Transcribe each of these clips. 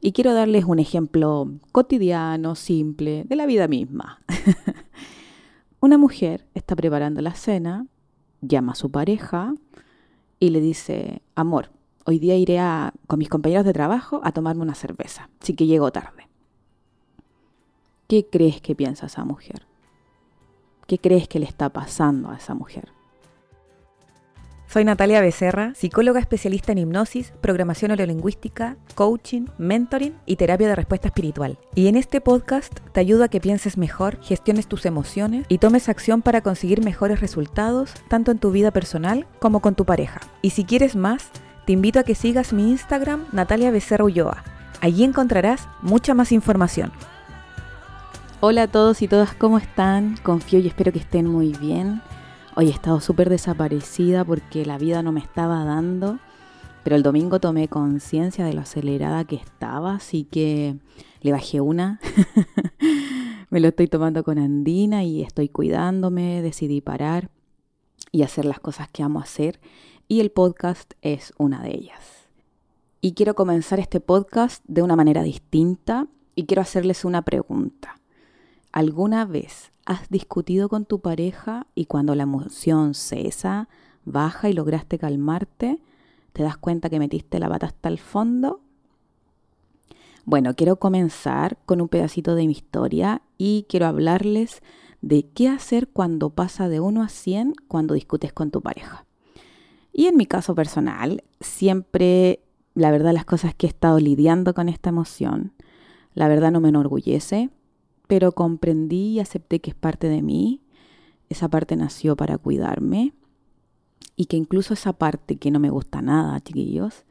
Y quiero darles un ejemplo cotidiano, simple, de la vida misma. Una mujer está preparando la cena, llama a su pareja y le dice, amor, hoy día iré con mis compañeros de trabajo a tomarme una cerveza, así que llego tarde. ¿Qué crees que piensa esa mujer? ¿Qué crees que le está pasando a esa mujer? Soy Natalia Becerra, psicóloga especialista en hipnosis, programación neurolingüística, coaching, mentoring y terapia de respuesta espiritual. Y en este podcast te ayudo a que pienses mejor, gestiones tus emociones y tomes acción para conseguir mejores resultados tanto en tu vida personal como con tu pareja. Y si quieres más, te invito a que sigas mi Instagram Natalia Becerra Ulloa. Allí encontrarás mucha más información. Hola a todos y todas, ¿cómo están? Confío y espero que estén muy bien. Hoy he estado súper desaparecida porque la vida no me estaba dando, pero el domingo tomé conciencia de lo acelerada que estaba, así que le bajé una. me lo estoy tomando con Andina y estoy cuidándome, decidí parar y hacer las cosas que amo hacer y el podcast es una de ellas. Y quiero comenzar este podcast de una manera distinta y quiero hacerles una pregunta. ¿Alguna vez has discutido con tu pareja y cuando la emoción cesa, baja y lograste calmarte, te das cuenta que metiste la pata hasta el fondo? Bueno, quiero comenzar con un pedacito de mi historia y quiero hablarles de qué hacer cuando pasa de 1 a 100 cuando discutes con tu pareja. Y en mi caso personal, siempre, la verdad, las cosas que he estado lidiando con esta emoción, la verdad no me enorgullece, pero comprendí y acepté que es parte de mí, esa parte nació para cuidarme y que incluso esa parte que no me gusta nada, chiquillos,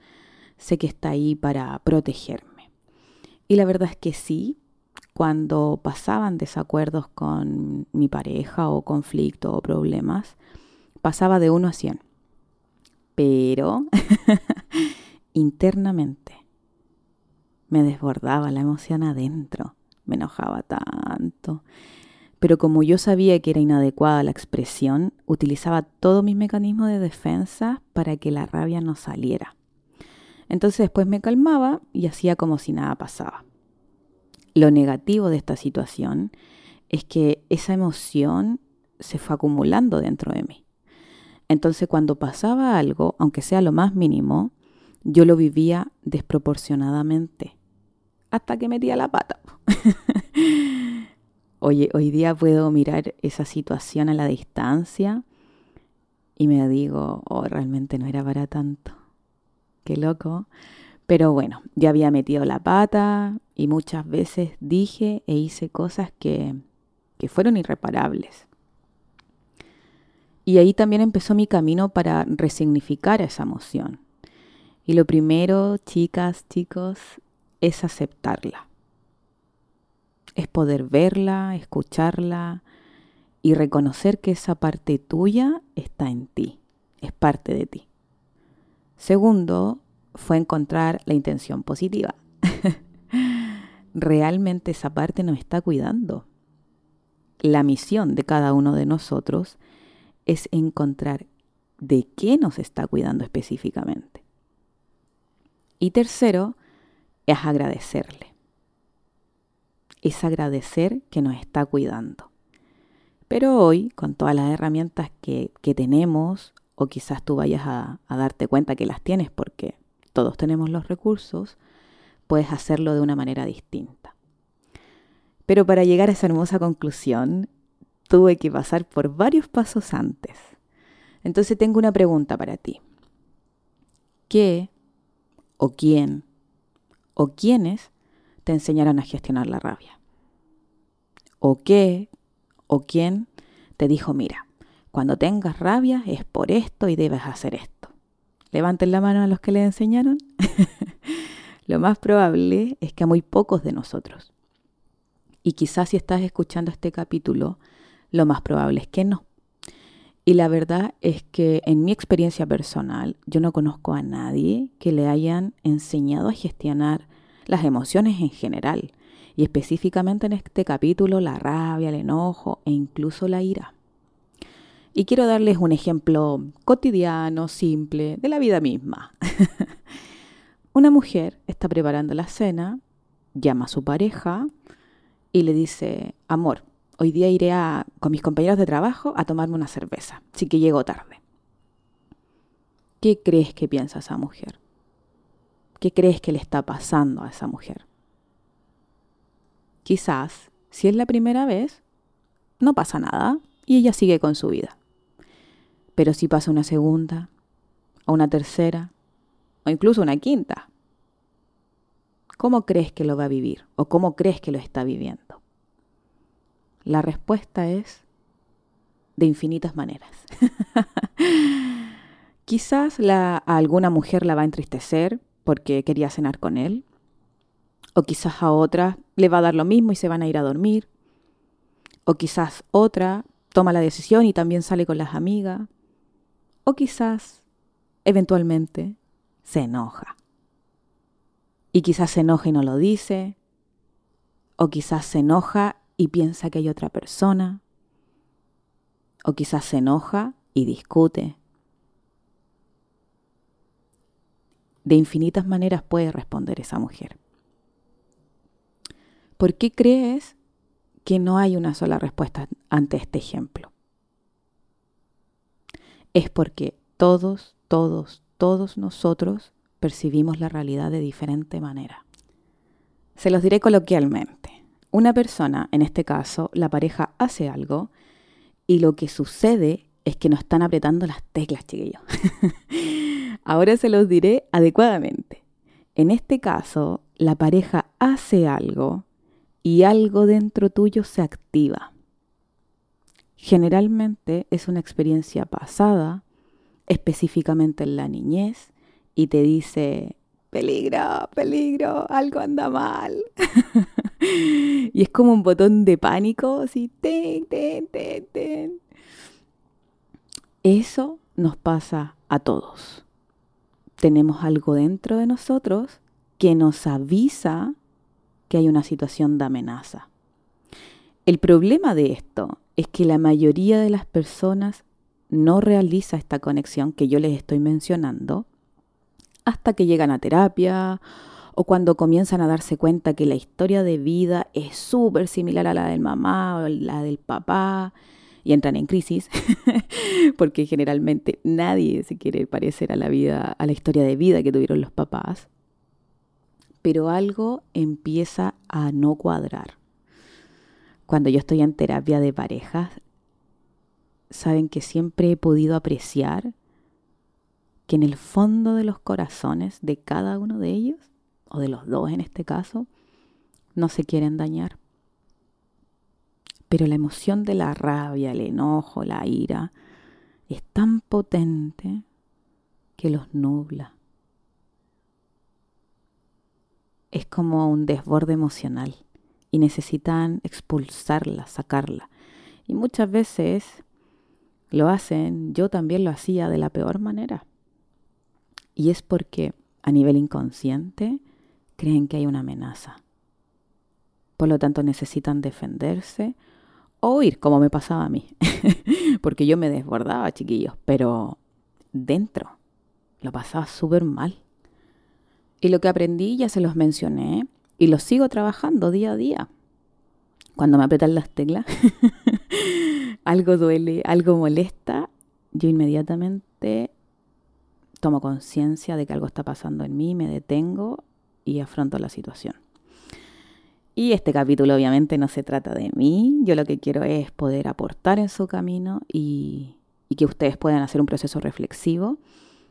sé que está ahí para protegerme. Y la verdad es que sí, cuando pasaban desacuerdos con mi pareja o conflicto o problemas, pasaba de 1 a 100. Pero internamente me desbordaba la emoción adentro me enojaba tanto. Pero como yo sabía que era inadecuada la expresión, utilizaba todos mis mecanismos de defensa para que la rabia no saliera. Entonces después me calmaba y hacía como si nada pasaba. Lo negativo de esta situación es que esa emoción se fue acumulando dentro de mí. Entonces cuando pasaba algo, aunque sea lo más mínimo, yo lo vivía desproporcionadamente hasta que metía la pata. Oye, hoy día puedo mirar esa situación a la distancia y me digo, oh, realmente no era para tanto. Qué loco. Pero bueno, ya había metido la pata y muchas veces dije e hice cosas que, que fueron irreparables. Y ahí también empezó mi camino para resignificar esa emoción. Y lo primero, chicas, chicos, es aceptarla. Es poder verla, escucharla y reconocer que esa parte tuya está en ti, es parte de ti. Segundo, fue encontrar la intención positiva. Realmente esa parte nos está cuidando. La misión de cada uno de nosotros es encontrar de qué nos está cuidando específicamente. Y tercero, es agradecerle. Es agradecer que nos está cuidando. Pero hoy, con todas las herramientas que, tenemos, o quizás tú vayas a, a darte cuenta que las tienes porque todos tenemos los recursos, puedes hacerlo de una manera distinta. Pero para llegar a esa hermosa conclusión, tuve que pasar por varios pasos antes. Entonces tengo una pregunta para ti. ¿Qué o quién o quiénes te enseñaron a gestionar la rabia. O qué o quién te dijo, mira, cuando tengas rabia es por esto y debes hacer esto. Levanten la mano a los que le enseñaron. Lo más probable es que a muy pocos de nosotros. Y quizás si estás escuchando este capítulo, lo más probable es que no. Y la verdad es que en mi experiencia personal, yo no conozco a nadie que le hayan enseñado a gestionar las emociones en general, y específicamente en este capítulo la rabia, el enojo e incluso la ira. Y quiero darles un ejemplo cotidiano, simple, de la vida misma. una mujer está preparando la cena, llama a su pareja y le dice, amor, hoy día iré con mis compañeros de trabajo a tomarme una cerveza, así que llego tarde. ¿Qué crees que piensa esa mujer? ¿Qué crees que le está pasando a esa mujer? Quizás, si es la primera vez, no pasa nada y ella sigue con su vida. Pero si pasa una segunda, o una tercera, o incluso una quinta, ¿cómo crees que lo va a vivir? ¿O cómo crees que lo está viviendo? La respuesta es de infinitas maneras. Quizás a alguna mujer la va a entristecer porque quería cenar con él, o quizás a otra le va a dar lo mismo y se van a ir a dormir. O quizás otra toma la decisión y también sale con las amigas. O quizás, eventualmente, se enoja. Y quizás se enoja y no lo dice. O quizás se enoja y piensa que hay otra persona. O quizás se enoja y discute. De infinitas maneras puede responder esa mujer. ¿Por qué crees que no hay una sola respuesta ante este ejemplo? Es porque todos, todos, todos nosotros percibimos la realidad de diferente manera. Se los diré coloquialmente. Una persona, en este caso, la pareja hace algo y lo que sucede es que no están apretando las teclas, chiquillos. Ahora se los diré adecuadamente. En este caso, la pareja hace algo y algo dentro tuyo se activa. Generalmente es una experiencia pasada, específicamente en la niñez, y te dice, peligro, peligro, algo anda mal. y es como un botón de pánico, así, ten, ten, ten, ten. Eso nos pasa a todos. Tenemos algo dentro de nosotros que nos avisa que hay una situación de amenaza. El problema de esto es que la mayoría de las personas no realiza esta conexión que yo les estoy mencionando hasta que llegan a terapia o cuando comienzan a darse cuenta que la historia de vida es súper similar a la del mamá o la del papá y entran en crisis porque generalmente nadie se quiere parecer a la vida a la historia de vida que tuvieron los papás pero algo empieza a no cuadrar. Cuando yo estoy en terapia de parejas, saben que siempre he podido apreciar que en el fondo de los corazones de cada uno de ellos, o de los dos en este caso, no se quieren dañar. Pero la emoción de la rabia, el enojo, la ira, es tan potente que los nubla. es como un desborde emocional y necesitan expulsarla, sacarla. Y muchas veces lo hacen, yo también lo hacía de la peor manera. Y es porque a nivel inconsciente creen que hay una amenaza. Por lo tanto necesitan defenderse o huir, como me pasaba a mí. porque yo me desbordaba, chiquillos, pero dentro lo pasaba súper mal. Y lo que aprendí ya se los mencioné y lo sigo trabajando día a día. Cuando me apretan las teclas, algo duele, algo molesta, yo inmediatamente tomo conciencia de que algo está pasando en mí, me detengo y afronto la situación. Y este capítulo obviamente no se trata de mí, yo lo que quiero es poder aportar en su camino y, que ustedes puedan hacer un proceso reflexivo.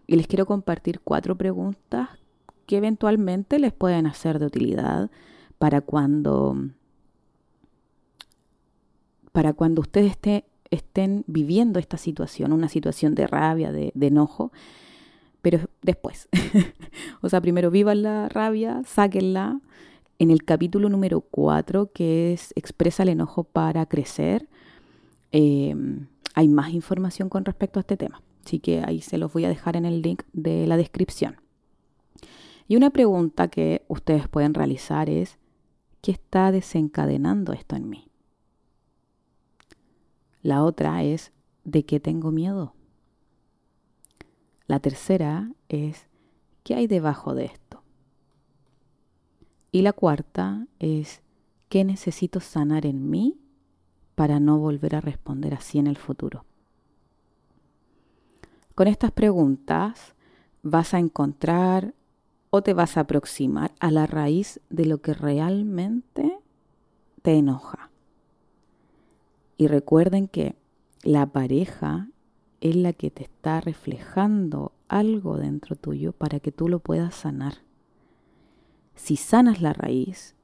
Y les quiero compartir cuatro preguntas que eventualmente les pueden hacer de utilidad para cuando, para cuando ustedes estén viviendo esta situación, una situación de rabia, de enojo, pero después. o sea, primero vivan la rabia, sáquenla. En el capítulo número 4, que es Expresa el enojo para crecer, em, hay más información con respecto a este tema. Así que ahí se los voy a dejar en el link de la descripción. Y una pregunta que ustedes pueden realizar es, ¿qué está desencadenando esto en mí? La otra es, ¿de qué tengo miedo? La tercera es, ¿qué hay debajo de esto? Y la cuarta es, ¿qué necesito sanar en mí para no volver a responder así en el futuro? Con estas preguntas vas a encontrar o te vas a aproximar a la raíz de lo que realmente te enoja. Y recuerden que la pareja es la que te está reflejando algo dentro tuyo para que tú lo puedas sanar. Si sanas la raíz,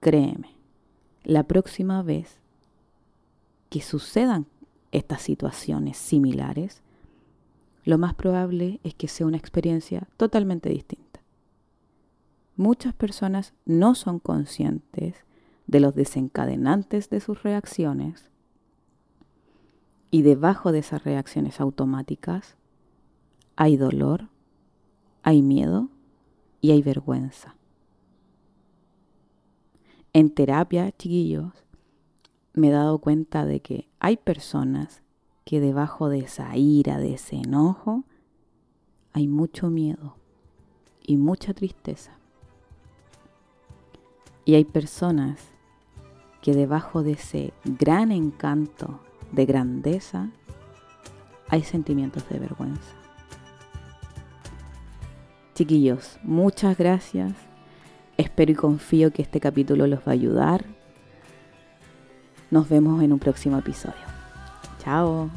créeme, la próxima vez que sucedan estas situaciones similares, lo más probable es que sea una experiencia totalmente distinta. Muchas personas no son conscientes de los desencadenantes de sus reacciones y debajo de esas reacciones automáticas hay dolor, hay miedo y hay vergüenza. En terapia, chiquillos, me he dado cuenta de que hay personas que debajo de esa ira, de ese enojo, hay mucho miedo y mucha tristeza. Y hay personas que debajo de ese gran encanto de grandeza hay sentimientos de vergüenza. Chiquillos, muchas gracias. Espero y confío que este capítulo los va a ayudar. Nos vemos en un próximo episodio. Chao.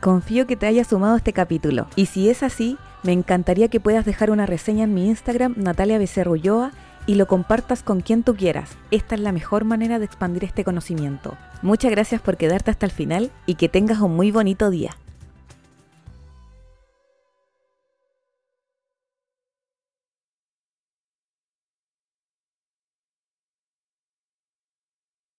Confío que te haya sumado este capítulo. Y si es así, me encantaría que puedas dejar una reseña en mi Instagram, Natalia Becerro y lo compartas con quien tú quieras. Esta es la mejor manera de expandir este conocimiento. Muchas gracias por quedarte hasta el final y que tengas un muy bonito día.